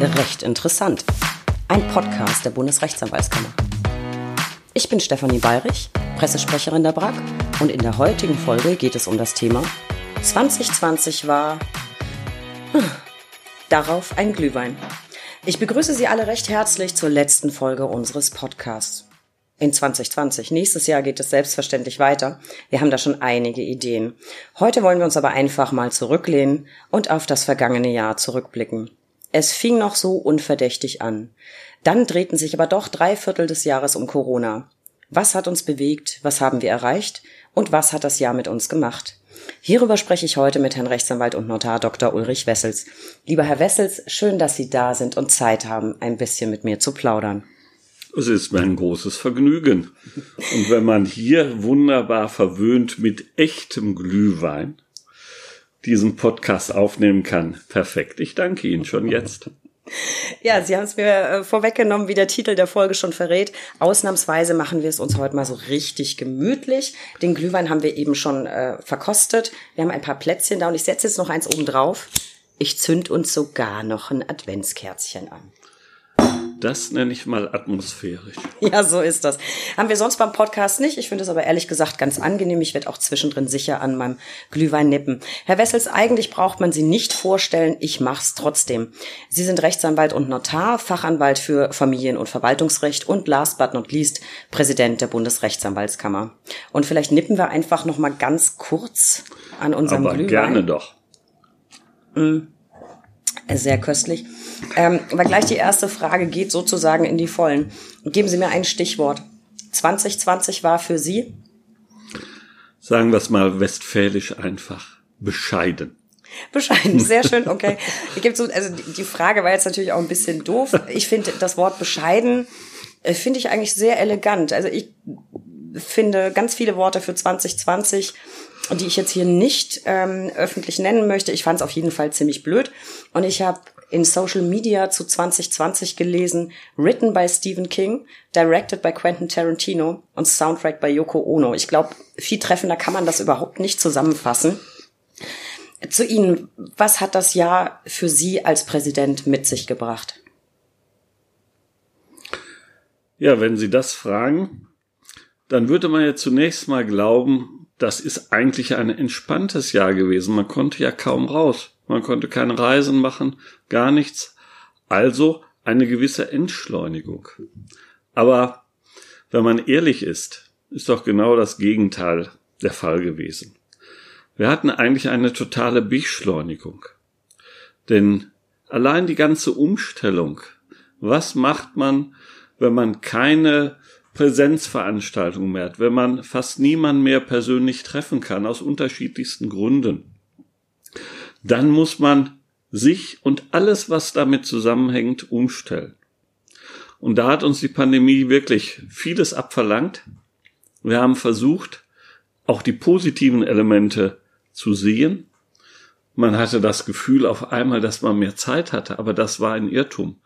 Recht interessant. Ein Podcast der Bundesrechtsanwaltskammer. Ich bin Stefanie Bayrich, Pressesprecherin der BRAG und in der heutigen Folge geht es um das Thema 2020 war darauf ein Glühwein. Ich begrüße Sie alle recht herzlich zur letzten Folge unseres Podcasts. In 2020. Nächstes Jahr geht es selbstverständlich weiter. Wir haben da schon einige Ideen. Heute wollen wir uns aber einfach mal zurücklehnen und auf das vergangene Jahr zurückblicken. Es fing noch so unverdächtig an. Dann drehten sich aber doch drei Viertel des Jahres um Corona. Was hat uns bewegt? Was haben wir erreicht? Und was hat das Jahr mit uns gemacht? Hierüber spreche ich heute mit Herrn Rechtsanwalt und Notar Dr. Ulrich Wessels. Lieber Herr Wessels, schön, dass Sie da sind und Zeit haben, ein bisschen mit mir zu plaudern. Es ist mir ein großes Vergnügen. Und wenn man hier wunderbar verwöhnt mit echtem Glühwein diesen Podcast aufnehmen kann, perfekt. Ich danke Ihnen schon jetzt. Ja, Sie haben es mir äh, vorweggenommen, wie der Titel der Folge schon verrät. Ausnahmsweise machen wir es uns heute mal so richtig gemütlich. Den Glühwein haben wir eben schon äh, verkostet. Wir haben ein paar Plätzchen da und ich setze jetzt noch eins oben drauf. Ich zünd uns sogar noch ein Adventskerzchen an. Das nenne ich mal atmosphärisch. Ja, so ist das. Haben wir sonst beim Podcast nicht. Ich finde es aber ehrlich gesagt ganz angenehm. Ich werde auch zwischendrin sicher an meinem Glühwein nippen. Herr Wessels, eigentlich braucht man Sie nicht vorstellen. Ich mach's trotzdem. Sie sind Rechtsanwalt und Notar, Fachanwalt für Familien- und Verwaltungsrecht und last but not least Präsident der Bundesrechtsanwaltskammer. Und vielleicht nippen wir einfach noch mal ganz kurz an unserem aber Glühwein. gerne doch. Mm. Sehr köstlich. Ähm, aber gleich die erste Frage geht sozusagen in die Vollen. Geben Sie mir ein Stichwort. 2020 war für Sie? Sagen wir es mal westfälisch einfach. Bescheiden. Bescheiden, sehr schön, okay. Ich gebe so, also die Frage war jetzt natürlich auch ein bisschen doof. Ich finde das Wort bescheiden äh, finde ich eigentlich sehr elegant. Also ich finde ganz viele Worte für 2020, die ich jetzt hier nicht ähm, öffentlich nennen möchte. Ich fand es auf jeden Fall ziemlich blöd. Und ich habe in Social Media zu 2020 gelesen, written by Stephen King, directed by Quentin Tarantino und Soundtrack by Yoko Ono. Ich glaube, viel treffender kann man das überhaupt nicht zusammenfassen. Zu Ihnen, was hat das Jahr für Sie als Präsident mit sich gebracht? Ja, wenn Sie das fragen, dann würde man ja zunächst mal glauben, das ist eigentlich ein entspanntes Jahr gewesen. Man konnte ja kaum raus. Man konnte keine Reisen machen, gar nichts. Also eine gewisse Entschleunigung. Aber wenn man ehrlich ist, ist doch genau das Gegenteil der Fall gewesen. Wir hatten eigentlich eine totale Beschleunigung. Denn allein die ganze Umstellung, was macht man, wenn man keine Präsenzveranstaltung mehr hat, wenn man fast niemand mehr persönlich treffen kann, aus unterschiedlichsten Gründen, dann muss man sich und alles, was damit zusammenhängt, umstellen. Und da hat uns die Pandemie wirklich vieles abverlangt. Wir haben versucht, auch die positiven Elemente zu sehen. Man hatte das Gefühl auf einmal, dass man mehr Zeit hatte, aber das war ein Irrtum.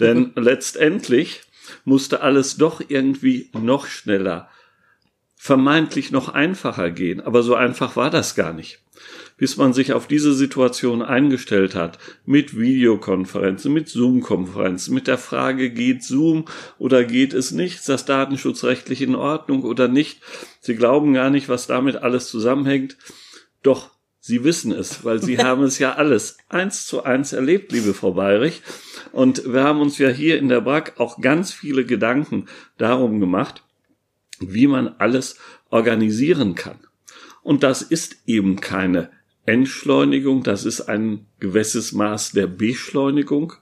Denn letztendlich musste alles doch irgendwie noch schneller, vermeintlich noch einfacher gehen. Aber so einfach war das gar nicht. Bis man sich auf diese Situation eingestellt hat, mit Videokonferenzen, mit Zoom-Konferenzen, mit der Frage, geht Zoom oder geht es nicht, ist das datenschutzrechtlich in Ordnung oder nicht. Sie glauben gar nicht, was damit alles zusammenhängt. Doch Sie wissen es, weil Sie haben es ja alles eins zu eins erlebt, liebe Frau Bayrich. Und wir haben uns ja hier in der BRAG auch ganz viele Gedanken darum gemacht, wie man alles organisieren kann. Und das ist eben keine Entschleunigung, das ist ein gewisses Maß der Beschleunigung.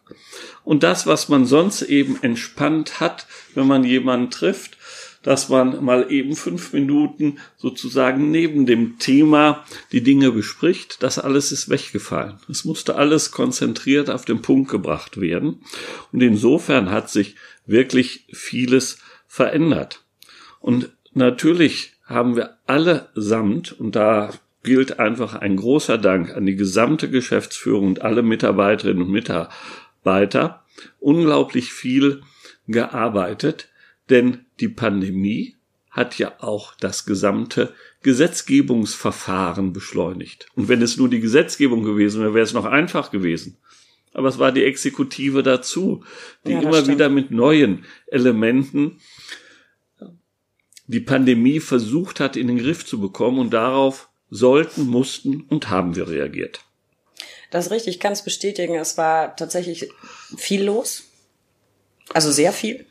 Und das, was man sonst eben entspannt hat, wenn man jemanden trifft, dass man mal eben fünf Minuten sozusagen neben dem Thema die Dinge bespricht. Das alles ist weggefallen. Es musste alles konzentriert auf den Punkt gebracht werden. Und insofern hat sich wirklich vieles verändert. Und natürlich haben wir allesamt, und da gilt einfach ein großer Dank an die gesamte Geschäftsführung und alle Mitarbeiterinnen und Mitarbeiter, unglaublich viel gearbeitet, denn die Pandemie hat ja auch das gesamte Gesetzgebungsverfahren beschleunigt. Und wenn es nur die Gesetzgebung gewesen wäre, wäre es noch einfach gewesen. aber es war die Exekutive dazu, die Ja, immer stimmt. wieder mit neuen Elementen die Pandemie versucht hat, in den Griff zu bekommen und darauf sollten, mussten und haben wir reagiert. Das ist richtig, ich kann es bestätigen. Es war tatsächlich viel los. Also sehr viel.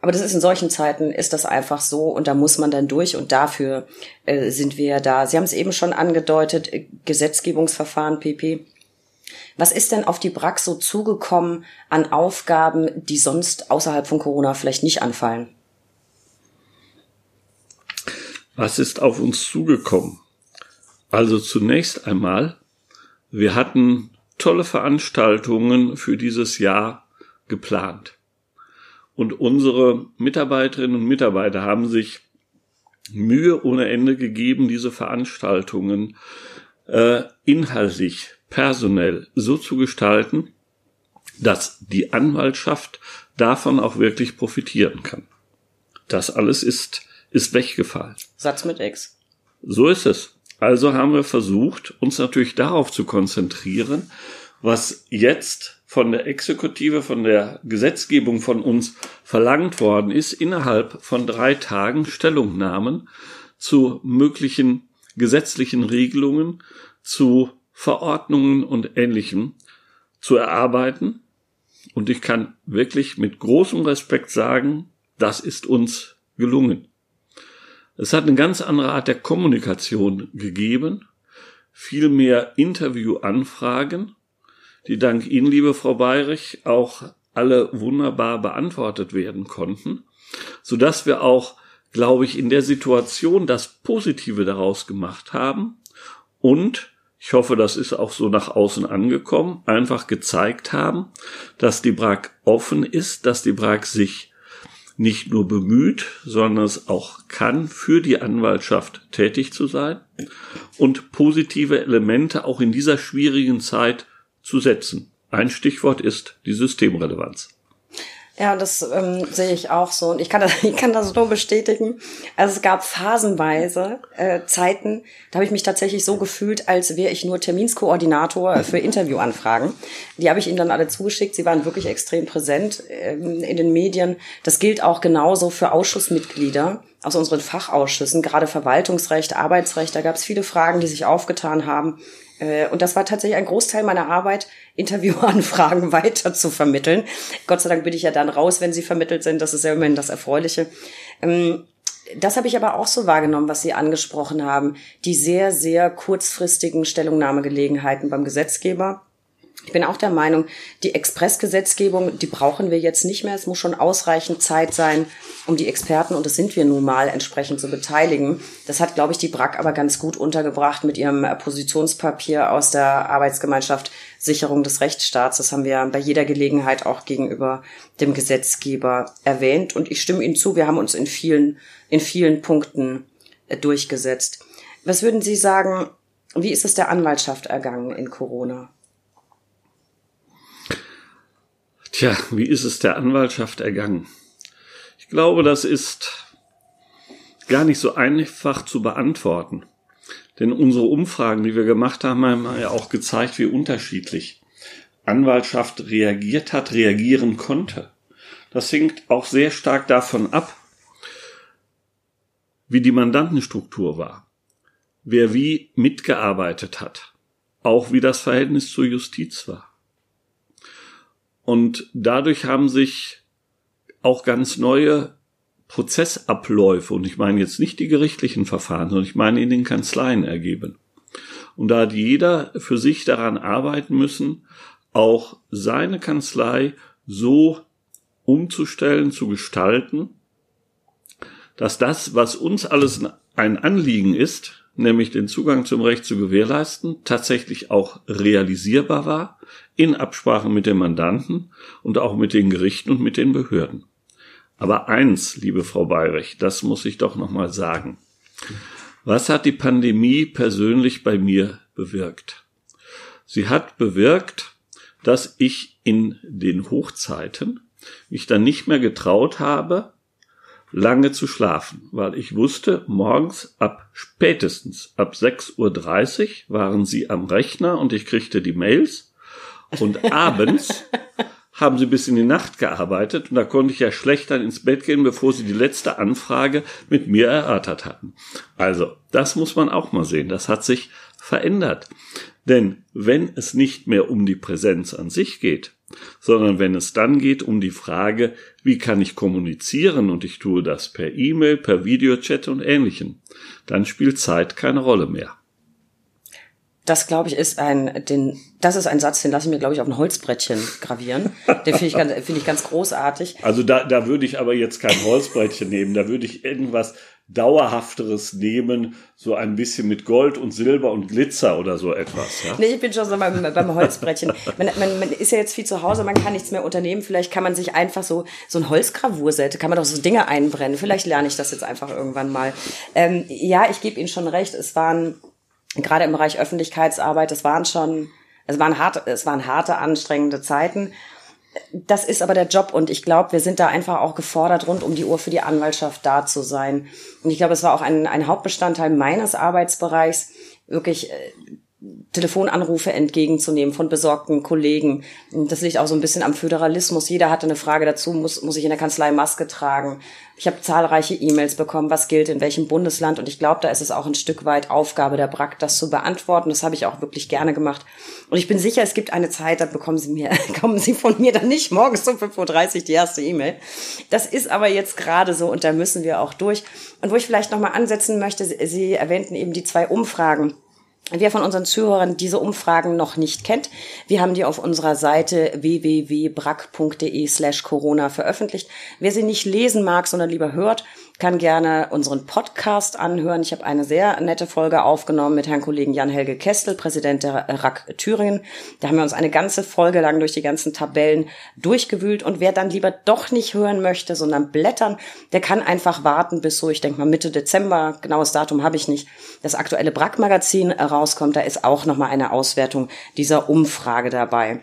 Aber das ist in solchen Zeiten ist das einfach so und da muss man dann durch und dafür äh, sind wir da. Sie haben es eben schon angedeutet, äh, Gesetzgebungsverfahren PP. Was ist denn auf die BRAC so zugekommen an Aufgaben, die sonst außerhalb von Corona vielleicht nicht anfallen? Was ist auf uns zugekommen? Also zunächst einmal, wir hatten tolle Veranstaltungen für dieses Jahr geplant. Und unsere Mitarbeiterinnen und Mitarbeiter haben sich Mühe ohne Ende gegeben, diese Veranstaltungen äh, inhaltlich, personell so zu gestalten, dass die Anwaltschaft davon auch wirklich profitieren kann. Das alles ist, ist weggefallen. Satz mit X. So ist es. Also haben wir versucht, uns natürlich darauf zu konzentrieren, was jetzt von der Exekutive, von der Gesetzgebung von uns verlangt worden ist, innerhalb von drei Tagen Stellungnahmen zu möglichen gesetzlichen Regelungen, zu Verordnungen und Ähnlichem zu erarbeiten. Und ich kann wirklich mit großem Respekt sagen, das ist uns gelungen. Es hat eine ganz andere Art der Kommunikation gegeben, viel mehr Interviewanfragen, die dank Ihnen, liebe Frau Bayrich, auch alle wunderbar beantwortet werden konnten, so dass wir auch, glaube ich, in der Situation das Positive daraus gemacht haben. Und ich hoffe, das ist auch so nach außen angekommen, einfach gezeigt haben, dass die BRAG offen ist, dass die BRAG sich nicht nur bemüht, sondern es auch kann, für die Anwaltschaft tätig zu sein und positive Elemente auch in dieser schwierigen Zeit zu setzen. Ein Stichwort ist die Systemrelevanz. Ja, das ähm, sehe ich auch so und ich kann das, ich kann das nur bestätigen. Also es gab phasenweise äh, Zeiten, da habe ich mich tatsächlich so gefühlt, als wäre ich nur Terminskoordinator für Interviewanfragen. Die habe ich Ihnen dann alle zugeschickt. Sie waren wirklich extrem präsent ähm, in den Medien. Das gilt auch genauso für Ausschussmitglieder aus unseren Fachausschüssen, gerade Verwaltungsrecht, Arbeitsrecht. Da gab es viele Fragen, die sich aufgetan haben. Äh, Und das war tatsächlich ein Großteil meiner Arbeit, Interviewanfragen weiter zu vermitteln. Gott sei Dank bin ich ja dann raus, wenn sie vermittelt sind. Das ist ja immerhin das Erfreuliche. Ähm, Das habe ich aber auch so wahrgenommen, was Sie angesprochen haben. Die sehr, sehr kurzfristigen Stellungnahmegelegenheiten beim Gesetzgeber. Ich bin auch der Meinung, die Expressgesetzgebung, die brauchen wir jetzt nicht mehr. Es muss schon ausreichend Zeit sein, um die Experten, und das sind wir nun mal, entsprechend zu beteiligen. Das hat, glaube ich, die BRAC aber ganz gut untergebracht mit ihrem äh, Positionspapier aus der Arbeitsgemeinschaft Sicherung des Rechtsstaats. Das haben wir bei jeder Gelegenheit auch gegenüber dem Gesetzgeber erwähnt. Und ich stimme Ihnen zu, wir haben uns in vielen, in vielen Punkten äh, durchgesetzt. Was würden Sie sagen, wie ist es der Anwaltschaft ergangen in Corona? Tja, wie ist es der Anwaltschaft ergangen? Ich glaube, das ist gar nicht so einfach zu beantworten. Denn unsere Umfragen, die wir gemacht haben, haben ja auch gezeigt, wie unterschiedlich Anwaltschaft reagiert hat, reagieren konnte. Das hängt auch sehr stark davon ab, wie die Mandantenstruktur war, wer wie mitgearbeitet hat, auch wie das Verhältnis zur Justiz war. Und dadurch haben sich auch ganz neue Prozessabläufe, und ich meine jetzt nicht die gerichtlichen Verfahren, sondern ich meine in den Kanzleien ergeben. Und da hat jeder für sich daran arbeiten müssen, auch seine Kanzlei so umzustellen, zu gestalten, dass das, was uns alles ein Anliegen ist, nämlich den Zugang zum Recht zu gewährleisten, tatsächlich auch realisierbar war, in Absprache mit dem Mandanten und auch mit den Gerichten und mit den Behörden. Aber eins, liebe Frau Bayrich, das muss ich doch nochmal sagen. Was hat die Pandemie persönlich bei mir bewirkt? Sie hat bewirkt, dass ich in den Hochzeiten mich dann nicht mehr getraut habe, lange zu schlafen, weil ich wusste, morgens ab spätestens ab 6.30 Uhr waren sie am Rechner und ich kriegte die Mails Und abends haben sie bis in die Nacht gearbeitet und da konnte ich ja schlecht dann ins Bett gehen, bevor sie die letzte Anfrage mit mir erörtert hatten. Also, das muss man auch mal sehen. Das hat sich verändert. Denn wenn es nicht mehr um die Präsenz an sich geht, sondern wenn es dann geht um die Frage, wie kann ich kommunizieren und ich tue das per E-Mail, per Videochat und ähnlichem, dann spielt Zeit keine Rolle mehr. Das, glaube ich, ist ein, den, das ist ein Satz, den lasse ich mir, glaube ich, auf ein Holzbrettchen gravieren. Den finde ich, ganz, finde ich ganz großartig. Also da, da würde ich aber jetzt kein Holzbrettchen nehmen. Da würde ich irgendwas dauerhafteres nehmen, so ein bisschen mit Gold und Silber und Glitzer oder so etwas. Ja? Nee, ich bin schon so beim, beim Holzbrettchen. Man, man, man ist ja jetzt viel zu Hause, man kann nichts mehr unternehmen. Vielleicht kann man sich einfach so, so ein Holzgravurset, kann man doch so Dinge einbrennen. Vielleicht lerne ich das jetzt einfach irgendwann mal. Ähm, ja, ich gebe Ihnen schon recht. Es waren gerade im Bereich Öffentlichkeitsarbeit, es waren schon, es waren harte, es waren harte, anstrengende Zeiten. Das ist aber der Job und ich glaube, wir sind da einfach auch gefordert, rund um die Uhr für die Anwaltschaft da zu sein. Und ich glaube, es war auch ein, ein Hauptbestandteil meines Arbeitsbereichs, wirklich äh, Telefonanrufe entgegenzunehmen von besorgten Kollegen. Das liegt auch so ein bisschen am Föderalismus. Jeder hatte eine Frage dazu, muss, muss ich in der Kanzlei Maske tragen? Ich habe zahlreiche E-Mails bekommen, was gilt in welchem Bundesland. Und ich glaube, da ist es auch ein Stück weit Aufgabe der BRAC, das zu beantworten. Das habe ich auch wirklich gerne gemacht. Und ich bin sicher, es gibt eine Zeit, da bekommen Sie mir, kommen Sie von mir dann nicht morgens um 5.30 Uhr die erste E-Mail. Das ist aber jetzt gerade so und da müssen wir auch durch. Und wo ich vielleicht nochmal ansetzen möchte, Sie erwähnten eben die zwei Umfragen Wer von unseren Zuhörern diese Umfragen noch nicht kennt, wir haben die auf unserer Seite www.brack.de slash Corona veröffentlicht. Wer sie nicht lesen mag, sondern lieber hört, kann gerne unseren Podcast anhören. Ich habe eine sehr nette Folge aufgenommen mit Herrn Kollegen Jan-Helge Kestel, Präsident der RAK Thüringen. Da haben wir uns eine ganze Folge lang durch die ganzen Tabellen durchgewühlt. Und wer dann lieber doch nicht hören möchte, sondern blättern, der kann einfach warten bis so, ich denke mal Mitte Dezember, genaues Datum habe ich nicht, das aktuelle BRAC-Magazin rauskommt. Da ist auch nochmal eine Auswertung dieser Umfrage dabei.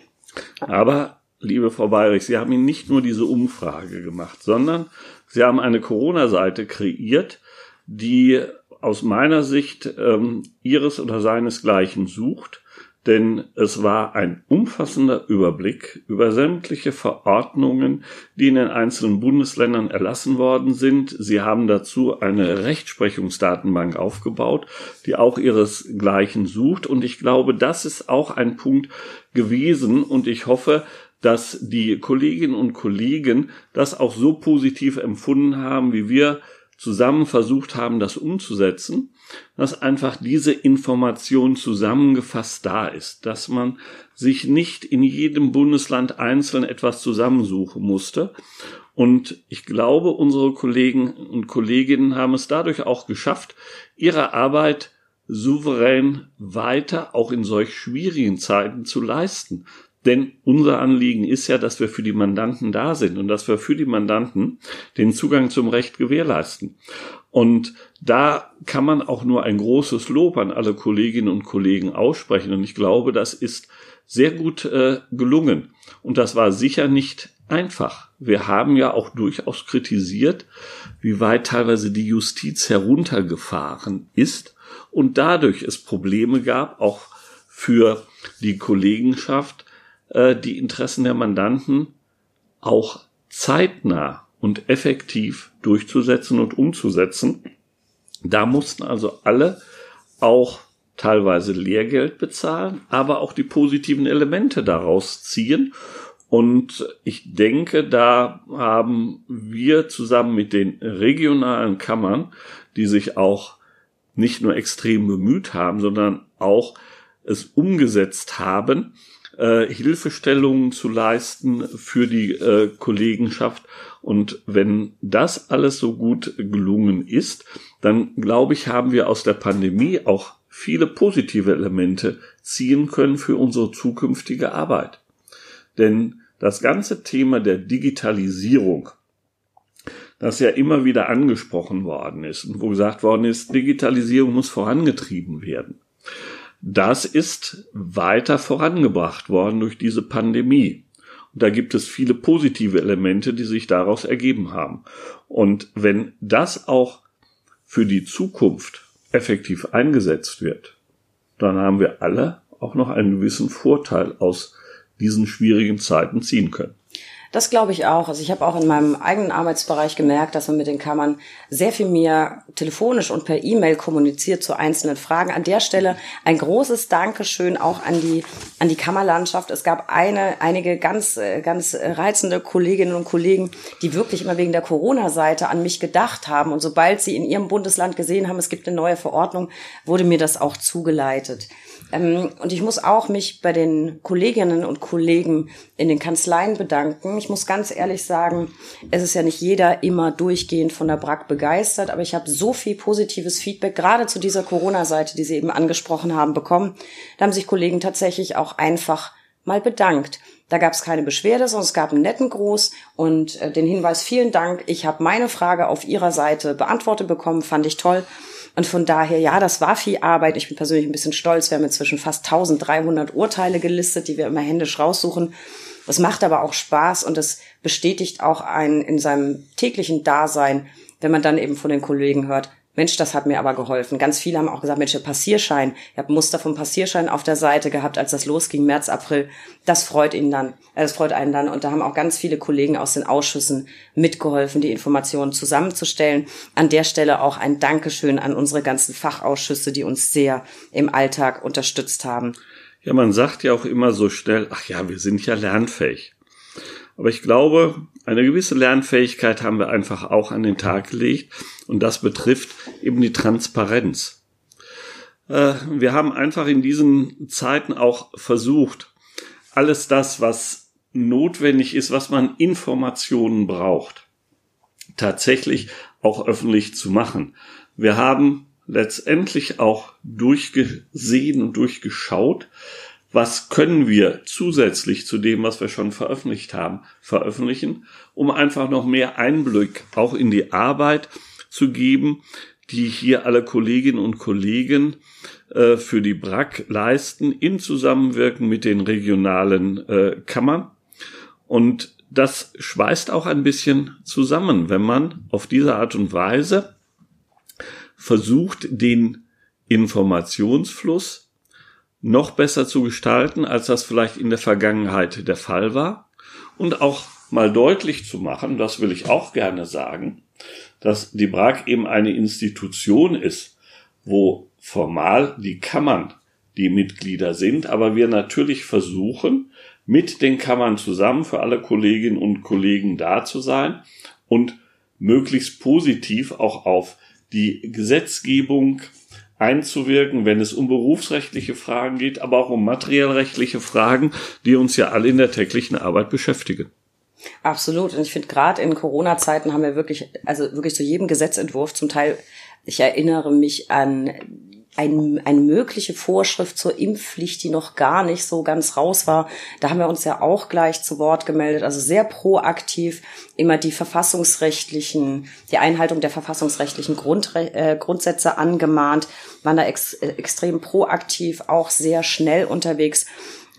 Aber liebe Frau Bayrich, Sie haben Ihnen nicht nur diese Umfrage gemacht, sondern Sie haben eine Corona-Seite kreiert, die aus meiner Sicht ähm, ihres oder seinesgleichen sucht, denn es war ein umfassender Überblick über sämtliche Verordnungen, die in den einzelnen Bundesländern erlassen worden sind. Sie haben dazu eine Rechtsprechungsdatenbank aufgebaut, die auch ihresgleichen sucht. Und ich glaube, das ist auch ein Punkt gewesen. Und ich hoffe, dass die Kolleginnen und Kollegen das auch so positiv empfunden haben, wie wir zusammen versucht haben, das umzusetzen, dass einfach diese Information zusammengefasst da ist, dass man sich nicht in jedem Bundesland einzeln etwas zusammensuchen musste. Und ich glaube, unsere Kollegen und Kolleginnen haben es dadurch auch geschafft, ihre Arbeit souverän weiter auch in solch schwierigen Zeiten zu leisten. Denn unser Anliegen ist ja, dass wir für die Mandanten da sind und dass wir für die Mandanten den Zugang zum Recht gewährleisten. Und da kann man auch nur ein großes Lob an alle Kolleginnen und Kollegen aussprechen. Und ich glaube, das ist sehr gut äh, gelungen. Und das war sicher nicht einfach. Wir haben ja auch durchaus kritisiert, wie weit teilweise die Justiz heruntergefahren ist und dadurch es Probleme gab, auch für die Kollegenschaft, äh, die Interessen der Mandanten auch zeitnah und effektiv durchzusetzen und umzusetzen. Da mussten also alle auch teilweise Lehrgeld bezahlen, aber auch die positiven Elemente daraus ziehen. Und ich denke, da haben wir zusammen mit den regionalen Kammern, die sich auch nicht nur extrem bemüht haben, sondern auch es umgesetzt haben, äh, Hilfestellungen zu leisten für die äh, Kollegenschaft. Und wenn das alles so gut gelungen ist, dann glaube ich, haben wir aus der Pandemie auch viele positive Elemente ziehen können für unsere zukünftige Arbeit. Denn das ganze Thema der Digitalisierung, das ja immer wieder angesprochen worden ist und wo gesagt worden ist, Digitalisierung muss vorangetrieben werden. Das ist weiter vorangebracht worden durch diese Pandemie. Und da gibt es viele positive Elemente, die sich daraus ergeben haben. Und wenn das auch für die Zukunft effektiv eingesetzt wird, dann haben wir alle auch noch einen gewissen Vorteil aus diesen schwierigen Zeiten ziehen können. Das glaube ich auch. Also ich habe auch in meinem eigenen Arbeitsbereich gemerkt, dass man mit den Kammern sehr viel mehr telefonisch und per E-Mail kommuniziert zu einzelnen Fragen. An der Stelle ein großes Dankeschön auch an die an die Kammerlandschaft. Es gab eine einige ganz äh, ganz reizende Kolleginnen und Kollegen, die wirklich immer wegen der Corona-Seite an mich gedacht haben und sobald sie in ihrem Bundesland gesehen haben, es gibt eine neue Verordnung, wurde mir das auch zugeleitet. Ähm, und ich muss auch mich bei den Kolleginnen und Kollegen in den Kanzleien bedanken. Ich muss ganz ehrlich sagen, es ist ja nicht jeder immer durchgehend von der BRAC begeistert, aber ich habe so viel positives Feedback, gerade zu dieser Corona-Seite, die Sie eben angesprochen haben, bekommen. Da haben sich Kollegen tatsächlich auch einfach mal bedankt. Da gab es keine Beschwerde, sondern es gab einen netten Gruß und äh, den Hinweis, vielen Dank, ich habe meine Frage auf Ihrer Seite beantwortet bekommen, fand ich toll. Und von daher, ja, das war viel Arbeit. Ich bin persönlich ein bisschen stolz. Wir haben inzwischen fast 1300 Urteile gelistet, die wir immer händisch raussuchen. Das macht aber auch Spaß und es bestätigt auch einen in seinem täglichen Dasein, wenn man dann eben von den Kollegen hört, Mensch, das hat mir aber geholfen. Ganz viele haben auch gesagt, Mensch, der Passierschein. Ich habe Muster vom Passierschein auf der Seite gehabt, als das losging, März, April. Das freut ihn dann. Äh, das freut einen dann. Und da haben auch ganz viele Kollegen aus den Ausschüssen mitgeholfen, die Informationen zusammenzustellen. An der Stelle auch ein Dankeschön an unsere ganzen Fachausschüsse, die uns sehr im Alltag unterstützt haben. Ja, man sagt ja auch immer so schnell, ach ja, wir sind ja lernfähig. Aber ich glaube, eine gewisse Lernfähigkeit haben wir einfach auch an den Tag gelegt und das betrifft eben die Transparenz. Äh, wir haben einfach in diesen Zeiten auch versucht, alles das, was notwendig ist, was man Informationen braucht, tatsächlich auch öffentlich zu machen. Wir haben letztendlich auch durchgesehen und durchgeschaut, was können wir zusätzlich zu dem, was wir schon veröffentlicht haben, veröffentlichen, um einfach noch mehr Einblick auch in die Arbeit zu geben, die hier alle Kolleginnen und Kollegen äh, für die BRAC leisten, in Zusammenwirken mit den regionalen äh, Kammern. Und das schweißt auch ein bisschen zusammen, wenn man auf diese Art und Weise versucht, den Informationsfluss noch besser zu gestalten, als das vielleicht in der Vergangenheit der Fall war. Und auch mal deutlich zu machen, das will ich auch gerne sagen, dass die BRAG eben eine Institution ist, wo formal die Kammern die Mitglieder sind, aber wir natürlich versuchen, mit den Kammern zusammen für alle Kolleginnen und Kollegen da zu sein und möglichst positiv auch auf die Gesetzgebung einzuwirken, wenn es um berufsrechtliche Fragen geht, aber auch um materiellrechtliche Fragen, die uns ja alle in der täglichen Arbeit beschäftigen. Absolut. Und ich finde, gerade in Corona-Zeiten haben wir wirklich, also wirklich zu jedem Gesetzentwurf zum Teil, ich erinnere mich an ein, eine mögliche Vorschrift zur Impfpflicht, die noch gar nicht so ganz raus war. Da haben wir uns ja auch gleich zu Wort gemeldet, also sehr proaktiv immer die verfassungsrechtlichen, die Einhaltung der verfassungsrechtlichen Grundre äh, Grundsätze angemahnt, waren da ex äh, extrem proaktiv, auch sehr schnell unterwegs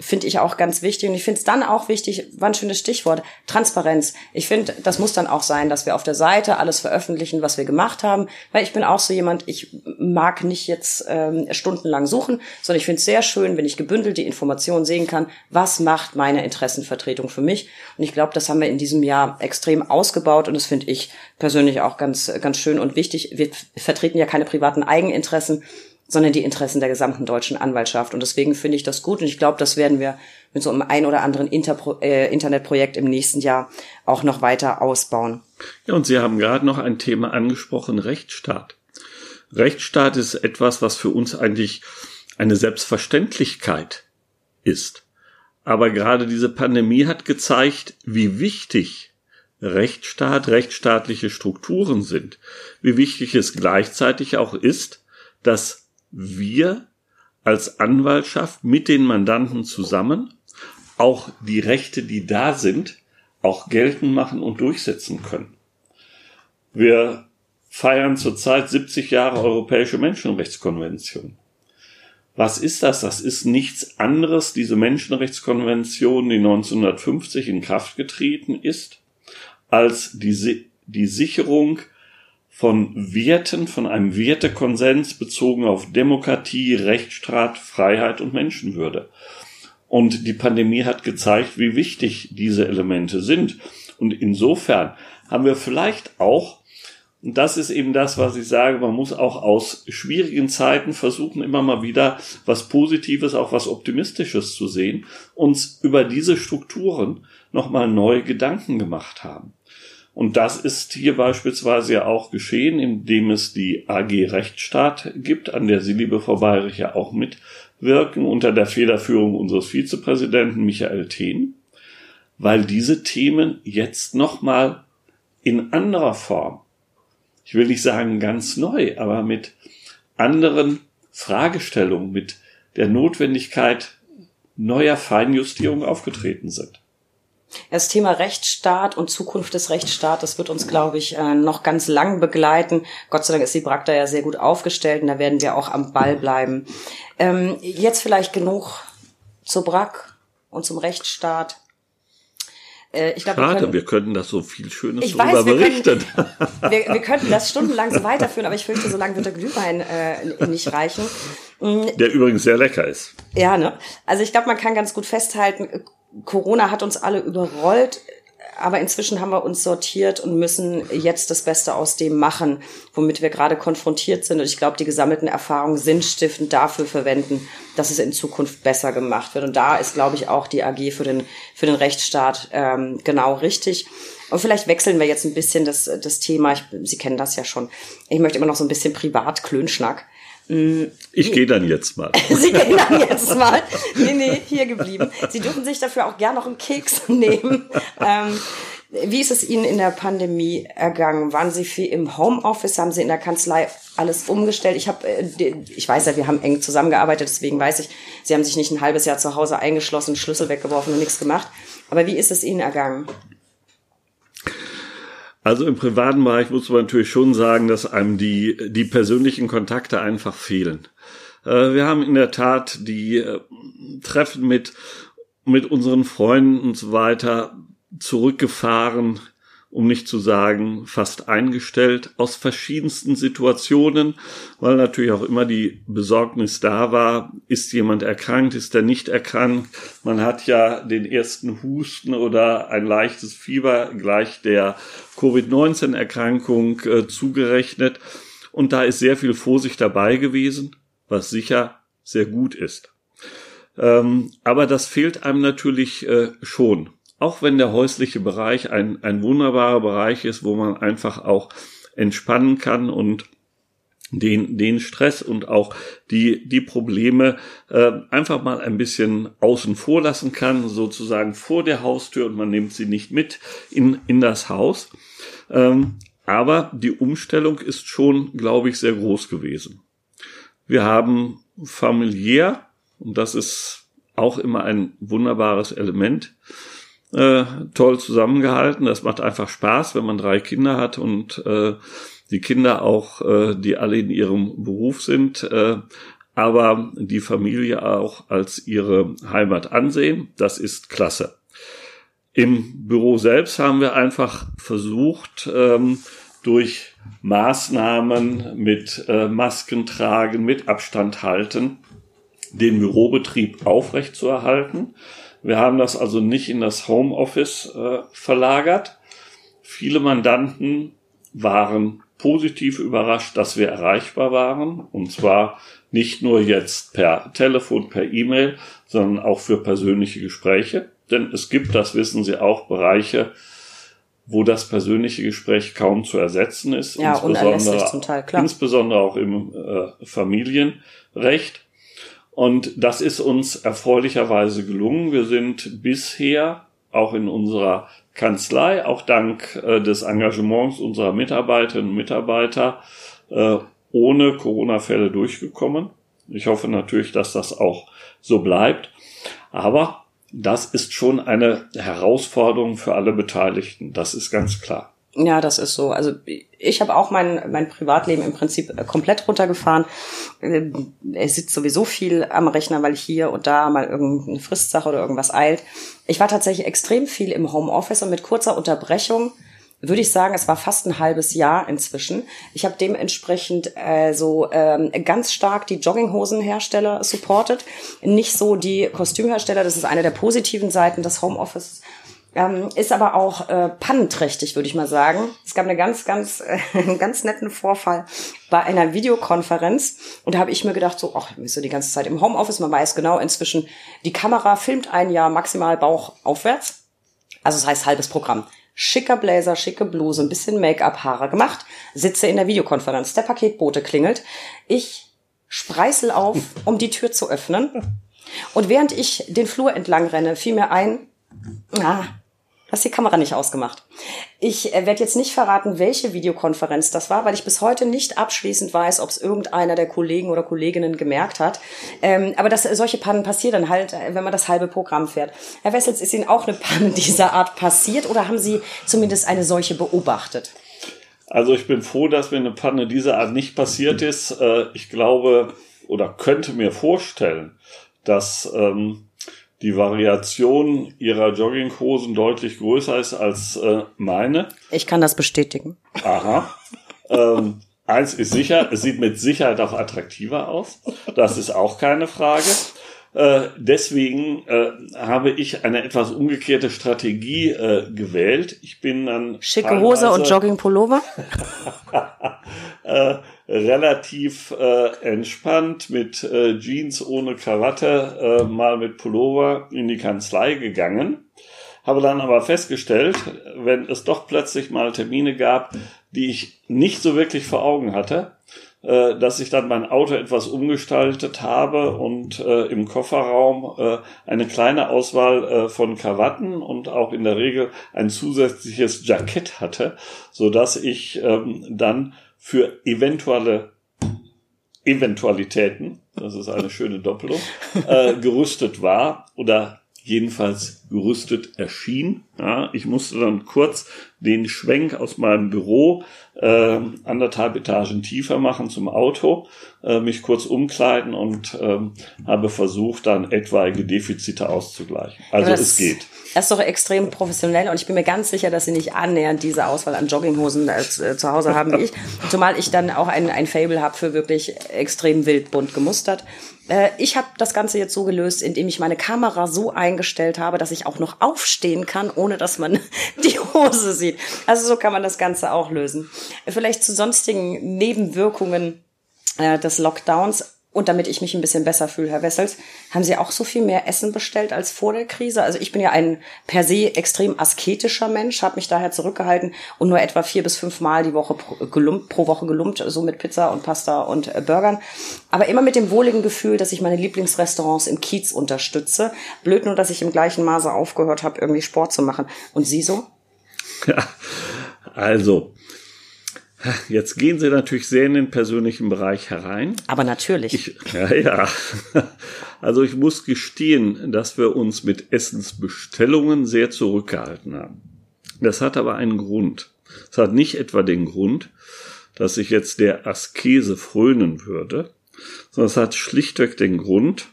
finde ich auch ganz wichtig. Und ich finde es dann auch wichtig, war ein schönes Stichwort, Transparenz. Ich finde, das muss dann auch sein, dass wir auf der Seite alles veröffentlichen, was wir gemacht haben. Weil ich bin auch so jemand, ich mag nicht jetzt ähm, stundenlang suchen, sondern ich finde es sehr schön, wenn ich gebündelt die Informationen sehen kann, was macht meine Interessenvertretung für mich. Und ich glaube, das haben wir in diesem Jahr extrem ausgebaut und das finde ich persönlich auch ganz, ganz schön und wichtig. Wir vertreten ja keine privaten Eigeninteressen, sondern die Interessen der gesamten deutschen Anwaltschaft. Und deswegen finde ich das gut und ich glaube, das werden wir mit so einem ein oder anderen Interpro äh, Internetprojekt im nächsten Jahr auch noch weiter ausbauen. Ja, und Sie haben gerade noch ein Thema angesprochen, Rechtsstaat. Rechtsstaat ist etwas, was für uns eigentlich eine Selbstverständlichkeit ist. Aber gerade diese Pandemie hat gezeigt, wie wichtig Rechtsstaat, rechtsstaatliche Strukturen sind, wie wichtig es gleichzeitig auch ist, dass wir als Anwaltschaft mit den Mandanten zusammen auch die Rechte, die da sind, auch geltend machen und durchsetzen können. Wir feiern zurzeit 70 Jahre Europäische Menschenrechtskonvention. Was ist das? Das ist nichts anderes, diese Menschenrechtskonvention, die 1950 in Kraft getreten ist, als die, die Sicherung von Werten, von einem Wertekonsens bezogen auf Demokratie, Rechtsstaat, Freiheit und Menschenwürde. Und die Pandemie hat gezeigt, wie wichtig diese Elemente sind. Und insofern haben wir vielleicht auch, und das ist eben das, was ich sage, man muss auch aus schwierigen Zeiten versuchen, immer mal wieder was Positives, auch was Optimistisches zu sehen, uns über diese Strukturen nochmal neue Gedanken gemacht haben. Und das ist hier beispielsweise ja auch geschehen, indem es die AG Rechtsstaat gibt, an der Sie, liebe Frau Bayrich, ja auch mitwirken, unter der Federführung unseres Vizepräsidenten Michael Thien, weil diese Themen jetzt nochmal in anderer Form, ich will nicht sagen ganz neu, aber mit anderen Fragestellungen, mit der Notwendigkeit neuer Feinjustierung aufgetreten sind. Das Thema Rechtsstaat und Zukunft des Rechtsstaates wird uns, glaube ich, äh, noch ganz lang begleiten. Gott sei Dank ist die BRAC da ja sehr gut aufgestellt und da werden wir auch am Ball bleiben. Ähm, jetzt vielleicht genug zur BRAC und zum Rechtsstaat. Äh, ich glaub, Schade, wir, können, wir könnten das so viel Schönes ich darüber weiß, wir berichten. Können, wir, wir könnten das stundenlang so weiterführen, aber ich fürchte, so lange wird der Glühwein äh, nicht reichen. Der übrigens sehr lecker ist. Ja, ne? Also ich glaube, man kann ganz gut festhalten, Corona hat uns alle überrollt, aber inzwischen haben wir uns sortiert und müssen jetzt das Beste aus dem machen, womit wir gerade konfrontiert sind. Und ich glaube, die gesammelten Erfahrungen sinnstiftend dafür verwenden, dass es in Zukunft besser gemacht wird. Und da ist, glaube ich, auch die AG für den, für den Rechtsstaat ähm, genau richtig. Und vielleicht wechseln wir jetzt ein bisschen das, das Thema. Ich, Sie kennen das ja schon. Ich möchte immer noch so ein bisschen privat Klönschnack. Ich gehe dann jetzt mal. Sie gehen dann jetzt mal. Nee, nee, hier geblieben. Sie dürfen sich dafür auch gerne noch einen Keks nehmen. Ähm, wie ist es Ihnen in der Pandemie ergangen? Waren Sie viel im Homeoffice? Haben Sie in der Kanzlei alles umgestellt? Ich habe, äh, ich weiß ja, wir haben eng zusammengearbeitet, deswegen weiß ich, Sie haben sich nicht ein halbes Jahr zu Hause eingeschlossen, Schlüssel weggeworfen und nichts gemacht. Aber wie ist es Ihnen ergangen? Also im privaten Bereich muss man natürlich schon sagen, dass einem die, die persönlichen Kontakte einfach fehlen. Äh, wir haben in der Tat die äh, Treffen mit, mit unseren Freunden und so weiter zurückgefahren um nicht zu sagen fast eingestellt, aus verschiedensten Situationen, weil natürlich auch immer die Besorgnis da war, ist jemand erkrankt, ist er nicht erkrankt. Man hat ja den ersten Husten oder ein leichtes Fieber gleich der Covid-19-Erkrankung äh, zugerechnet. Und da ist sehr viel Vorsicht dabei gewesen, was sicher sehr gut ist. Ähm, aber das fehlt einem natürlich äh, schon auch wenn der häusliche Bereich ein, ein wunderbarer Bereich ist, wo man einfach auch entspannen kann und den, den Stress und auch die, die Probleme äh, einfach mal ein bisschen außen vor lassen kann, sozusagen vor der Haustür und man nimmt sie nicht mit in, in das Haus. Ähm, aber die Umstellung ist schon, glaube ich, sehr groß gewesen. Wir haben familiär, und das ist auch immer ein wunderbares Element, äh, toll zusammengehalten. Das macht einfach Spaß, wenn man drei Kinder hat und äh, die Kinder auch, äh, die alle in ihrem Beruf sind, äh, aber die Familie auch als ihre Heimat ansehen. Das ist klasse. Im Büro selbst haben wir einfach versucht, ähm, durch Maßnahmen mit äh, Masken tragen, mit Abstand halten, den Bürobetrieb aufrechtzuerhalten. Wir haben das also nicht in das Homeoffice äh, verlagert. Viele Mandanten waren positiv überrascht, dass wir erreichbar waren. Und zwar nicht nur jetzt per Telefon, per E-Mail, sondern auch für persönliche Gespräche. Denn es gibt, das wissen Sie auch, Bereiche, wo das persönliche Gespräch kaum zu ersetzen ist. Ja, insbesondere, zum Teil, klar. insbesondere auch im äh, Familienrecht. Und das ist uns erfreulicherweise gelungen. Wir sind bisher auch in unserer Kanzlei, auch dank äh, des Engagements unserer Mitarbeiterinnen und Mitarbeiter, äh, ohne Corona-Fälle durchgekommen. Ich hoffe natürlich, dass das auch so bleibt. Aber das ist schon eine Herausforderung für alle Beteiligten. Das ist ganz klar. Ja, das ist so. Also ich habe auch mein, mein Privatleben im Prinzip äh, komplett runtergefahren. Äh, er sitzt sowieso viel am Rechner, weil hier und da mal irgendeine Fristsache oder irgendwas eilt. Ich war tatsächlich extrem viel im Homeoffice und mit kurzer Unterbrechung würde ich sagen, es war fast ein halbes Jahr inzwischen. Ich habe dementsprechend äh, so ähm, ganz stark die Jogginghosenhersteller supportet, nicht so die Kostümhersteller. Das ist eine der positiven Seiten des Homeoffice. Ähm, ist aber auch äh, pannenträchtig, würde ich mal sagen. Es gab eine ganz, ganz, äh, einen ganz netten Vorfall bei einer Videokonferenz und da habe ich mir gedacht, so, ach, bist du die ganze Zeit im Homeoffice, man weiß genau inzwischen, die Kamera filmt ein Jahr maximal Bauch aufwärts. Also das heißt halbes Programm schicker Blazer, schicke Bluse, ein bisschen Make-up, Haare gemacht, sitze in der Videokonferenz, der Paketbote klingelt, ich spreißel auf, um die Tür zu öffnen. Und während ich den Flur entlang renne, fiel mir ein, ah, hast die Kamera nicht ausgemacht. Ich äh, werde jetzt nicht verraten, welche Videokonferenz das war, weil ich bis heute nicht abschließend weiß, ob es irgendeiner der Kollegen oder Kolleginnen gemerkt hat. Ähm, aber dass solche Pannen passieren dann halt, äh, wenn man das halbe Programm fährt. Herr Wessels, ist Ihnen auch eine Panne dieser Art passiert oder haben Sie zumindest eine solche beobachtet? Also ich bin froh, dass mir eine Panne dieser Art nicht passiert ist. Äh, ich glaube oder könnte mir vorstellen, dass ähm, die Variation ihrer Jogginghosen deutlich größer ist als äh, meine. Ich kann das bestätigen. Aha. ähm, eins ist sicher, es sieht mit Sicherheit auch attraktiver aus. Das ist auch keine Frage. Äh, deswegen äh, habe ich eine etwas umgekehrte Strategie äh, gewählt. Ich bin dann schicke Hose und Joggingpullover. äh, relativ äh, entspannt mit Jeans ohne Krawatte mal mit Pullover in die Kanzlei gegangen. Habe dann aber festgestellt, wenn es doch plötzlich mal Termine gab, die ich nicht so wirklich vor Augen hatte, äh, dass ich dann mein Auto etwas umgestaltet habe und äh, im Kofferraum äh, eine kleine Auswahl äh, von Krawatten und auch in der Regel ein zusätzliches Jackett hatte, so dass ich ähm, dann für eventuelle Eventualitäten, das ist eine schöne Doppelung, äh, gerüstet war oder jedenfalls gerüstet erschien. Ja, ich musste dann kurz den Schwenk aus meinem Büro äh, anderthalb Etagen tiefer machen zum Auto, äh, mich kurz umkleiden und äh, habe versucht, dann etwaige Defizite auszugleichen. Also das, es geht. Das ist doch extrem professionell und ich bin mir ganz sicher, dass Sie nicht annähernd diese Auswahl an Jogginghosen äh, zu Hause haben wie ich. Zumal ich dann auch ein, ein Fable habe für wirklich extrem wild bunt gemustert. Äh, ich habe das Ganze jetzt so gelöst, indem ich meine Kamera so eingestellt habe, dass ich auch noch aufstehen kann, ohne dass man die Hose sieht. Also so kann man das Ganze auch lösen. Vielleicht zu sonstigen Nebenwirkungen äh, des Lockdowns und damit ich mich ein bisschen besser fühle, Herr Wessels, haben Sie auch so viel mehr Essen bestellt als vor der Krise? Also ich bin ja ein per se extrem asketischer Mensch, habe mich daher zurückgehalten und nur etwa vier bis fünf Mal die Woche pro, gelumpt, pro Woche gelumpt, so mit Pizza und Pasta und äh, Burgern. Aber immer mit dem wohligen Gefühl, dass ich meine Lieblingsrestaurants im Kiez unterstütze. Blöd nur, dass ich im gleichen Maße aufgehört habe, irgendwie Sport zu machen. Und Sie so? Ja, also Jetzt gehen Sie natürlich sehr in den persönlichen Bereich herein. Aber natürlich. Ich, ja, ja. Also ich muss gestehen, dass wir uns mit Essensbestellungen sehr zurückgehalten haben. Das hat aber einen Grund. Es hat nicht etwa den Grund, dass ich jetzt der Askese frönen würde, sondern es hat schlichtweg den Grund,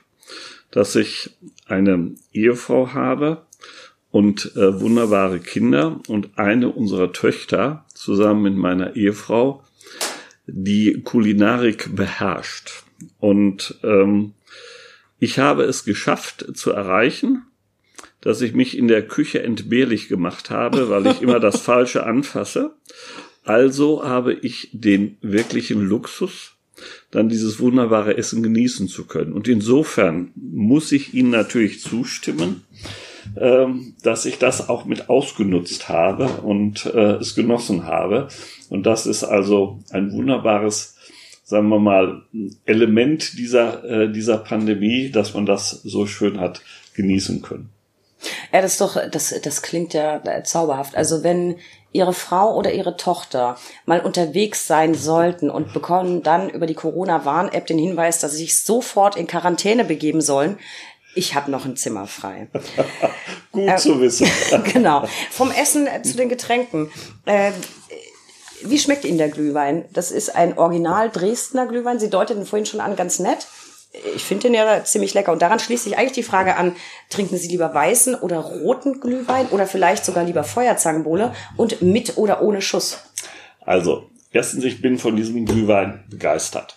dass ich eine Ehefrau habe, und äh, wunderbare Kinder und eine unserer Töchter zusammen mit meiner Ehefrau die Kulinarik beherrscht. Und ähm, ich habe es geschafft zu erreichen, dass ich mich in der Küche entbehrlich gemacht habe, weil ich immer das Falsche anfasse. Also habe ich den wirklichen Luxus, dann dieses wunderbare Essen genießen zu können. Und insofern muss ich Ihnen natürlich zustimmen, ähm, dass ich das auch mit ausgenutzt habe und äh, es genossen habe. Und das ist also ein wunderbares, sagen wir mal, Element dieser, äh, dieser Pandemie, dass man das so schön hat genießen können. Ja, das ist doch, das, das klingt ja zauberhaft. Also wenn Ihre Frau oder Ihre Tochter mal unterwegs sein sollten und bekommen dann über die Corona-Warn-App den Hinweis, dass sie sich sofort in Quarantäne begeben sollen, ich habe noch ein Zimmer frei. Gut äh, zu wissen. genau. Vom Essen äh, zu den Getränken. Äh, wie schmeckt Ihnen der Glühwein? Das ist ein Original Dresdner Glühwein. Sie deuteten vorhin schon an, ganz nett. ich finde den ja ziemlich lecker. Und daran schließt sich eigentlich die Frage an, trinken Sie lieber weißen oder roten Glühwein oder vielleicht sogar lieber Feuerzangenbowle und mit oder ohne Schuss? Also, erstens, ich bin von diesem Glühwein begeistert.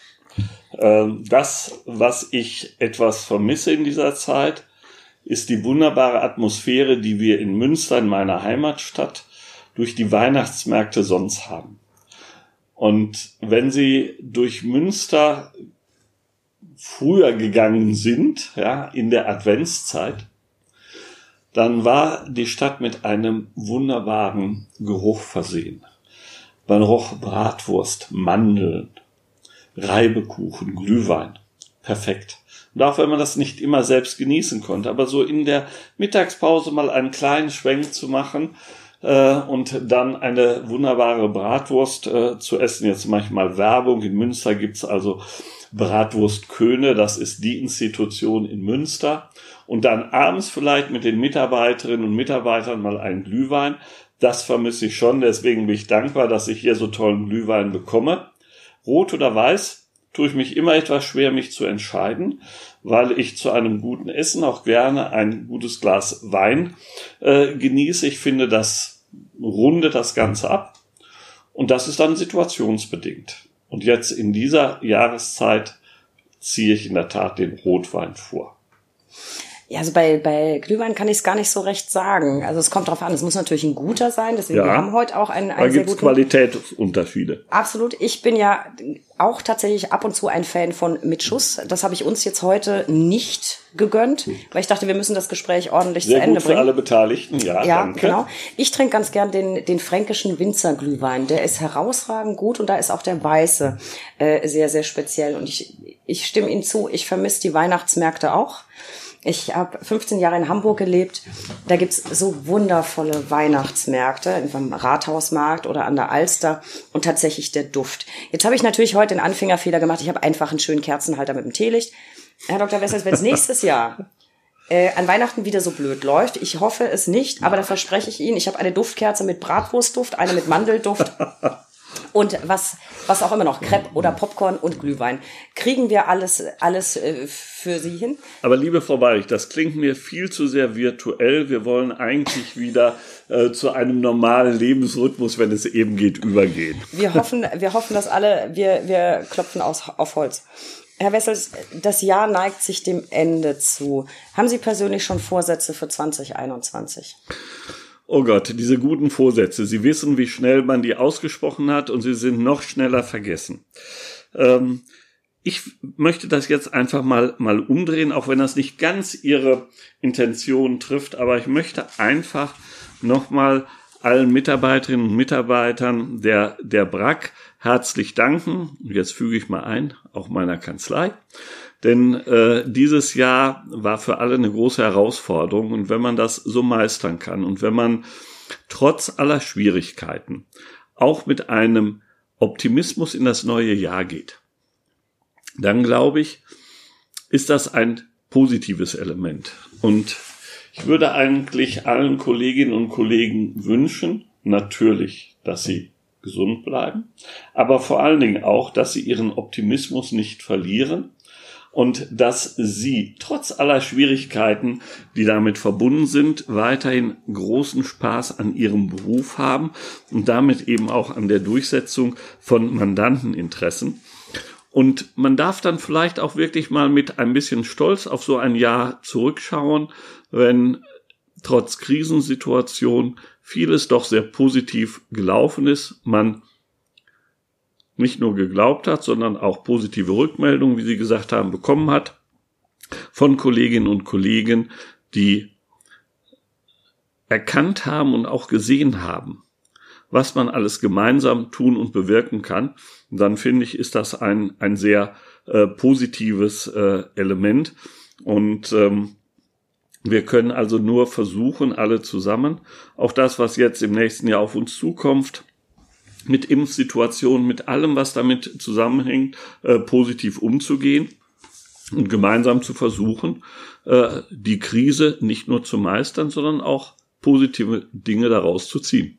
Ähm, das, was ich etwas vermisse in dieser Zeit, ist die wunderbare Atmosphäre, die wir in Münster, in meiner Heimatstadt, durch die Weihnachtsmärkte sonst haben. Und wenn Sie durch Münster früher gegangen sind, ja, in der Adventszeit, dann war die Stadt mit einem wunderbaren Geruch versehen. Man roch Bratwurst, Mandeln, Reibekuchen, Glühwein. Perfekt. Und auch wenn man das nicht immer selbst genießen konnte, aber so in der Mittagspause mal einen kleinen Schwenk zu machen äh, und dann eine wunderbare Bratwurst äh, zu essen. Jetzt manchmal Werbung. In Münster gibt's also Bratwurst Köhne, das ist die Institution in Münster. Und dann abends vielleicht mit den Mitarbeiterinnen und Mitarbeitern mal einen Glühwein. Das vermisse ich schon, deswegen bin ich dankbar, dass ich hier so tollen Glühwein bekomme. Rot oder weiß, tue ich mich immer etwas schwer, mich zu entscheiden, weil ich zu einem guten Essen auch gerne ein gutes Glas Wein äh, genieße. Ich finde, das rundet das Ganze ab. Und das ist dann situationsbedingt. Und jetzt in dieser Jahreszeit ziehe ich in der Tat den Rotwein vor. Ja, also bei, bei Glühwein kann ich es gar nicht so recht sagen. Also es kommt drauf an, es muss natürlich ein guter sein, deswegen ja, wir haben heute auch einen, einen da sehr guten... Qualitätsunterschiede. Absolut. Ich bin ja auch tatsächlich ab und zu ein Fan von mit Schuss. Das habe ich uns jetzt heute nicht gegönnt, weil ich dachte, wir müssen das Gespräch ordentlich sehr zu Ende gut bringen. für alle Beteiligten, ja, ja danke. genau. Ich trinke ganz gern den, den fränkischen Winzerglühwein. Der ist herausragend gut und da ist auch der weiße äh, sehr, sehr speziell. Und ich, ich stimme Ihnen zu, ich vermisse die Weihnachtsmärkte auch. Ich habe 15 Jahre in Hamburg gelebt. Da gibt's so wundervolle Weihnachtsmärkte, entweder am Rathausmarkt oder an der Alster und tatsächlich der Duft. Jetzt habe ich natürlich heute den Anfängerfehler gemacht. Ich habe einfach einen schönen Kerzenhalter mit dem Teelicht. Herr Dr. Wessels, wenn es nächstes Jahr äh, an Weihnachten wieder so blöd läuft, ich hoffe es nicht, aber da verspreche ich Ihnen, ich habe eine Duftkerze mit Bratwurstduft, eine mit Mandelduft und was, was auch immer noch, Crepe oder Popcorn und Glühwein. Kriegen wir alles, alles äh, für Sie hin? Aber liebe Frau Balich, das klingt mir viel zu sehr virtuell. Wir wollen eigentlich wieder äh, zu einem normalen Lebensrhythmus, wenn es eben geht, übergehen. Wir hoffen, wir hoffen, dass alle, wir, wir klopfen aus, auf Holz. Herr Wessels, das Jahr neigt sich dem Ende zu. Haben Sie persönlich schon Vorsätze für 2021? Oh Gott, diese guten Vorsätze. Sie wissen, wie schnell man die ausgesprochen hat und sie sind noch schneller vergessen. Ähm, ich möchte das jetzt einfach mal, mal umdrehen, auch wenn das nicht ganz Ihre Intention trifft, aber ich möchte einfach nochmal allen Mitarbeiterinnen und Mitarbeitern der, der BRAC herzlich danken. Jetzt füge ich mal ein, auch meiner Kanzlei. Denn äh, dieses Jahr war für alle eine große Herausforderung. Und wenn man das so meistern kann und wenn man trotz aller Schwierigkeiten auch mit einem Optimismus in das neue Jahr geht, dann glaube ich, ist das ein positives Element. Und ich würde eigentlich allen Kolleginnen und Kollegen wünschen, natürlich, dass sie gesund bleiben, aber vor allen Dingen auch, dass sie ihren Optimismus nicht verlieren und dass sie trotz aller Schwierigkeiten, die damit verbunden sind, weiterhin großen Spaß an ihrem Beruf haben und damit eben auch an der Durchsetzung von Mandanteninteressen. Und man darf dann vielleicht auch wirklich mal mit ein bisschen Stolz auf so ein Jahr zurückschauen, wenn trotz Krisensituation vieles doch sehr positiv gelaufen ist, man nicht nur geglaubt hat, sondern auch positive Rückmeldungen, wie Sie gesagt haben, bekommen hat von Kolleginnen und Kollegen, die erkannt haben und auch gesehen haben, was man alles gemeinsam tun und bewirken kann. Dann finde ich, ist das ein, ein sehr äh, positives äh, Element. Und ähm, wir können also nur versuchen, alle zusammen, auch das, was jetzt im nächsten Jahr auf uns zukommt, mit Impfsituationen, mit allem, was damit zusammenhängt, äh, positiv umzugehen und gemeinsam zu versuchen, äh, die Krise nicht nur zu meistern, sondern auch positive Dinge daraus zu ziehen.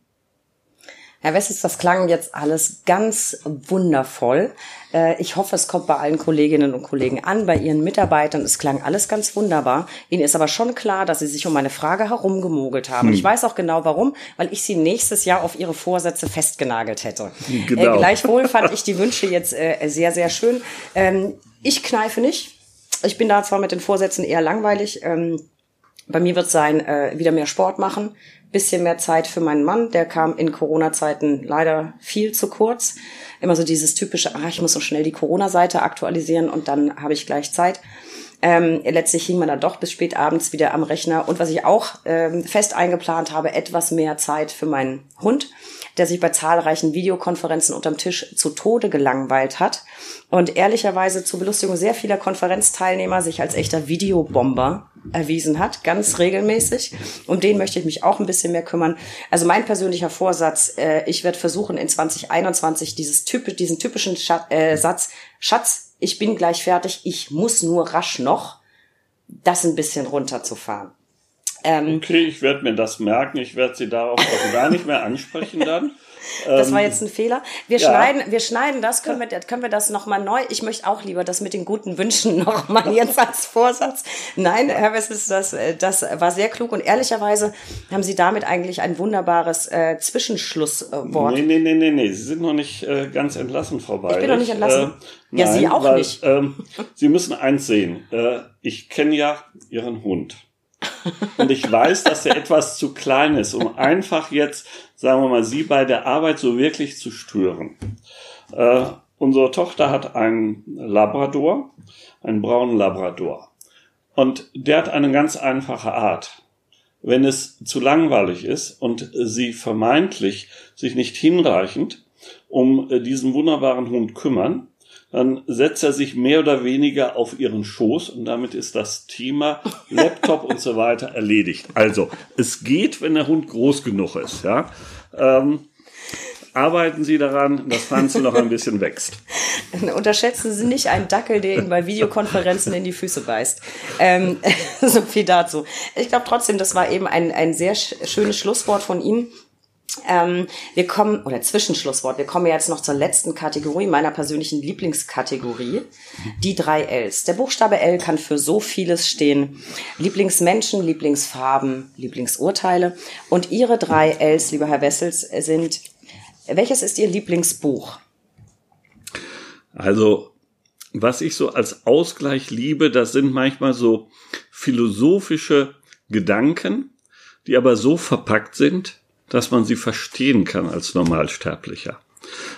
Herr Wessels, das klang jetzt alles ganz wundervoll. Äh, ich hoffe, es kommt bei allen Kolleginnen und Kollegen an, bei Ihren Mitarbeitern. Es klang alles ganz wunderbar. Ihnen ist aber schon klar, dass Sie sich um meine Frage herumgemogelt haben. Hm. Ich weiß auch genau warum, weil ich Sie nächstes Jahr auf Ihre Vorsätze festgenagelt hätte. Genau. Äh, gleichwohl fand ich die Wünsche jetzt äh, sehr, sehr schön. Ähm, ich kneife nicht. Ich bin da zwar mit den Vorsätzen eher langweilig. Ähm, bei mir wird sein, äh, wieder mehr Sport machen, bisschen mehr Zeit für meinen Mann. Der kam in Corona-Zeiten leider viel zu kurz. Immer so dieses typische, ah, ich muss so schnell die Corona-Seite aktualisieren und dann habe ich gleich Zeit. Ähm, letztlich hing man dann doch bis spät abends wieder am Rechner. Und was ich auch ähm, fest eingeplant habe, etwas mehr Zeit für meinen Hund der sich bei zahlreichen Videokonferenzen unterm Tisch zu Tode gelangweilt hat und ehrlicherweise zur Belustigung sehr vieler Konferenzteilnehmer sich als echter Videobomber erwiesen hat, ganz regelmäßig. Um den möchte ich mich auch ein bisschen mehr kümmern. Also mein persönlicher Vorsatz, äh, ich werde versuchen in 2021 dieses typisch, diesen typischen Schatz, äh, Satz, Schatz, ich bin gleich fertig, ich muss nur rasch noch, das ein bisschen runterzufahren. Ähm, okay, ich werde mir das merken. Ich werde Sie darauf auch gar nicht mehr ansprechen dann. Das war ähm, jetzt ein Fehler. Wir ja. schneiden, wir schneiden das. Können wir, können wir das nochmal neu? Ich möchte auch lieber das mit den guten Wünschen nochmal jetzt als Vorsatz. Nein, Herr Wessels, das, äh, das war sehr klug und ehrlicherweise haben Sie damit eigentlich ein wunderbares äh, Zwischenschlusswort. Nee, nee, nee, nee, nee. Sie sind noch nicht äh, ganz entlassen, Frau Bayerich. Ich bin noch nicht entlassen. Äh, ja, nein, Sie auch weil, nicht. Ähm, Sie müssen eins sehen. Äh, ich kenne ja Ihren Hund. Und ich weiß, dass er etwas zu klein ist, um einfach jetzt, sagen wir mal, Sie bei der Arbeit so wirklich zu stören. Äh, unsere Tochter hat einen Labrador, einen braunen Labrador. Und der hat eine ganz einfache Art. Wenn es zu langweilig ist und sie vermeintlich sich nicht hinreichend um diesen wunderbaren Hund kümmern, dann setzt er sich mehr oder weniger auf ihren Schoß und damit ist das Thema Laptop und so weiter erledigt. Also, es geht, wenn der Hund groß genug ist, ja. Ähm, arbeiten Sie daran, dass Franzel noch ein bisschen wächst. Unterschätzen Sie nicht einen Dackel, der Ihnen bei Videokonferenzen in die Füße beißt. Ähm, so viel dazu. Ich glaube trotzdem, das war eben ein, ein sehr schönes Schlusswort von Ihnen. Ähm, wir kommen, oder Zwischenschlusswort, wir kommen jetzt noch zur letzten Kategorie, meiner persönlichen Lieblingskategorie, die drei Ls. Der Buchstabe L kann für so vieles stehen. Lieblingsmenschen, Lieblingsfarben, Lieblingsurteile. Und Ihre drei Ls, lieber Herr Wessels, sind, welches ist Ihr Lieblingsbuch? Also, was ich so als Ausgleich liebe, das sind manchmal so philosophische Gedanken, die aber so verpackt sind, dass man sie verstehen kann als Normalsterblicher.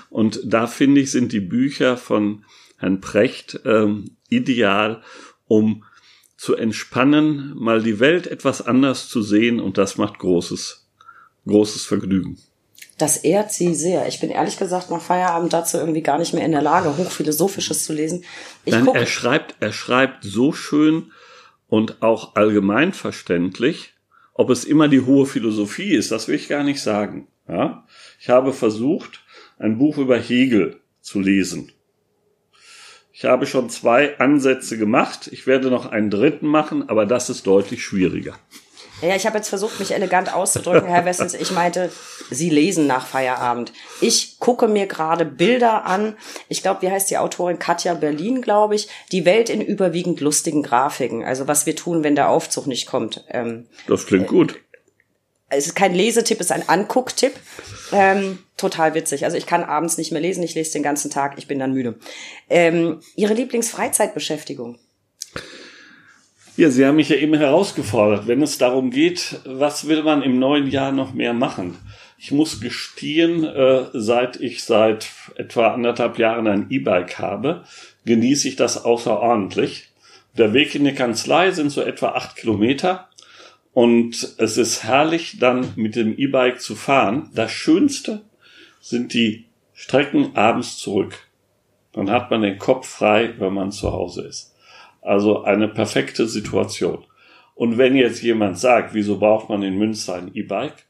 Und da finde ich, sind die Bücher von Herrn Precht ähm, ideal, um zu entspannen, mal die Welt etwas anders zu sehen und das macht großes, großes Vergnügen. Das ehrt sie sehr. Ich bin ehrlich gesagt nach Feierabend dazu irgendwie gar nicht mehr in der Lage, hochphilosophisches zu lesen. Ich Nein, er schreibt, er schreibt so schön und auch allgemeinverständlich, ob es immer die hohe Philosophie ist, das will ich gar nicht sagen. Ja? Ich habe versucht, ein Buch über Hegel zu lesen. Ich habe schon zwei Ansätze gemacht. Ich werde noch einen dritten machen, aber das ist deutlich schwieriger. Ja, ich habe jetzt versucht, mich elegant auszudrücken, Herr Wessels. Ich meinte, Sie lesen nach Feierabend. Ich gucke mir gerade Bilder an. Ich glaube, wie heißt die Autorin? Katja Berlin, glaube ich. Die Welt in überwiegend lustigen Grafiken. Also was wir tun, wenn der Aufzug nicht kommt. Ähm, das klingt gut. Äh, es ist kein Lesetipp, es ist ein Angucktipp. Ähm, total witzig. Also ich kann abends nicht mehr lesen, ich lese den ganzen Tag, ich bin dann müde. Ähm, Ihre Lieblingsfreizeitbeschäftigung? Ja, Sie haben mich ja eben herausgefordert, wenn es darum geht, was will man im neuen Jahr noch mehr machen. Ich muss gestehen, äh, seit ich seit etwa anderthalb Jahren ein E-Bike habe, genieße ich das außerordentlich. Der Weg in die Kanzlei sind so etwa acht Kilometer und es ist herrlich, dann mit dem E-Bike zu fahren. Das Schönste sind die Strecken abends zurück. Dann hat man den Kopf frei, wenn man zu Hause ist. Also eine perfekte Situation. Und wenn jetzt jemand sagt, wieso braucht man in Münster ein E-Bike?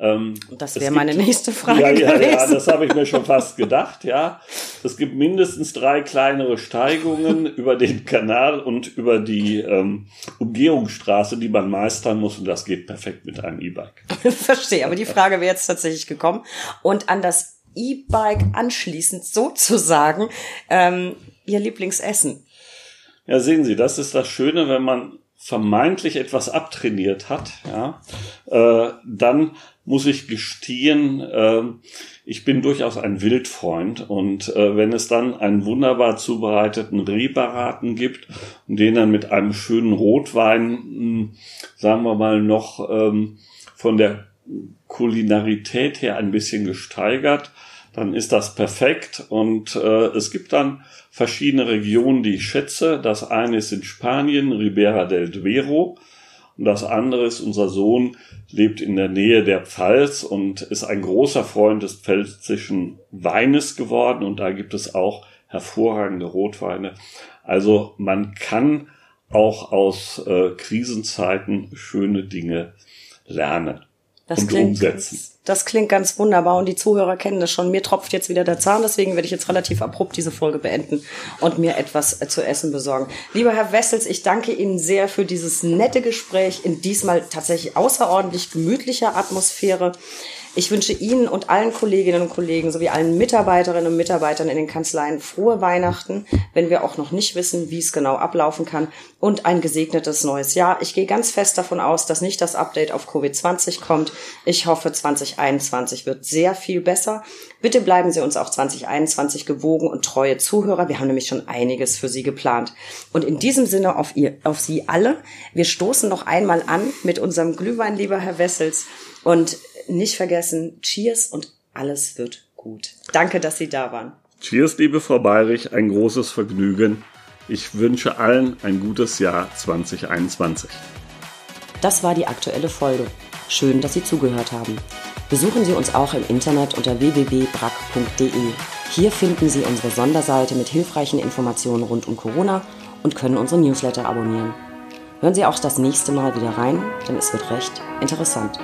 Ähm, das wäre meine nächste Frage. Ja, ja, gewesen. ja, das habe ich mir schon fast gedacht, ja. Es gibt mindestens drei kleinere Steigungen über den Kanal und über die ähm, Umgehungsstraße, die man meistern muss. Und das geht perfekt mit einem E-Bike. Verstehe, aber die Frage wäre jetzt tatsächlich gekommen. Und an das E-Bike anschließend sozusagen ähm, Ihr Lieblingsessen. Ja, sehen Sie, das ist das Schöne, wenn man vermeintlich etwas abtrainiert hat, ja, äh, dann muss ich gestehen, äh, ich bin durchaus ein Wildfreund und äh, wenn es dann einen wunderbar zubereiteten Rebaraten gibt und den dann mit einem schönen Rotwein, mh, hm, sagen wir mal noch ähm, von der Kulinarität her ein bisschen gesteigert, dann ist das perfekt und äh, es gibt dann verschiedene Regionen, die ich schätze. Das eine ist in Spanien, Ribera del Duero. Und das andere ist, unser Sohn lebt in der Nähe der Pfalz und ist ein großer Freund des pfälzischen Weines geworden. Und da gibt es auch hervorragende Rotweine. Also man kann auch aus äh, Krisenzeiten schöne Dinge lernen das klingt, umsetzen. Das klingt ganz wunderbar und die Zuhörer kennen das schon. Mir tropft jetzt wieder der Zahn, deswegen werde ich jetzt relativ abrupt diese Folge beenden und mir etwas äh, zu essen besorgen. Lieber Herr Wessels, ich danke Ihnen sehr für dieses nette Gespräch in diesmal tatsächlich außerordentlich gemütlicher Atmosphäre. Ich wünsche Ihnen und allen Kolleginnen und Kollegen sowie allen Mitarbeiterinnen und Mitarbeitern in den Kanzleien frohe Weihnachten, wenn wir auch noch nicht wissen, wie es genau ablaufen kann, und ein gesegnetes neues Jahr. Ich gehe ganz fest davon aus, dass nicht das Update auf Covid-20 kommt. Ich hoffe, 2021 wird sehr viel besser. Bitte bleiben Sie uns auch 2021 gewogen und treue Zuhörer. Wir haben nämlich schon einiges für Sie geplant. Und in diesem Sinne auf, ihr, auf Sie alle. Wir stoßen noch einmal an mit unserem Glühwein, lieber Herr Wessels. Und nicht vergessen, Cheers und alles wird gut. Danke, dass Sie da waren. Cheers, liebe Frau Bayrich, ein großes Vergnügen. Ich wünsche allen ein gutes Jahr 2021. Das war die aktuelle Folge. Schön, dass Sie zugehört haben. Besuchen Sie uns auch im Internet unter www.brack.de. Hier finden Sie unsere Sonderseite mit hilfreichen Informationen rund um Corona und können unsere Newsletter abonnieren. Hören Sie auch das nächste Mal wieder rein, denn es wird recht interessant.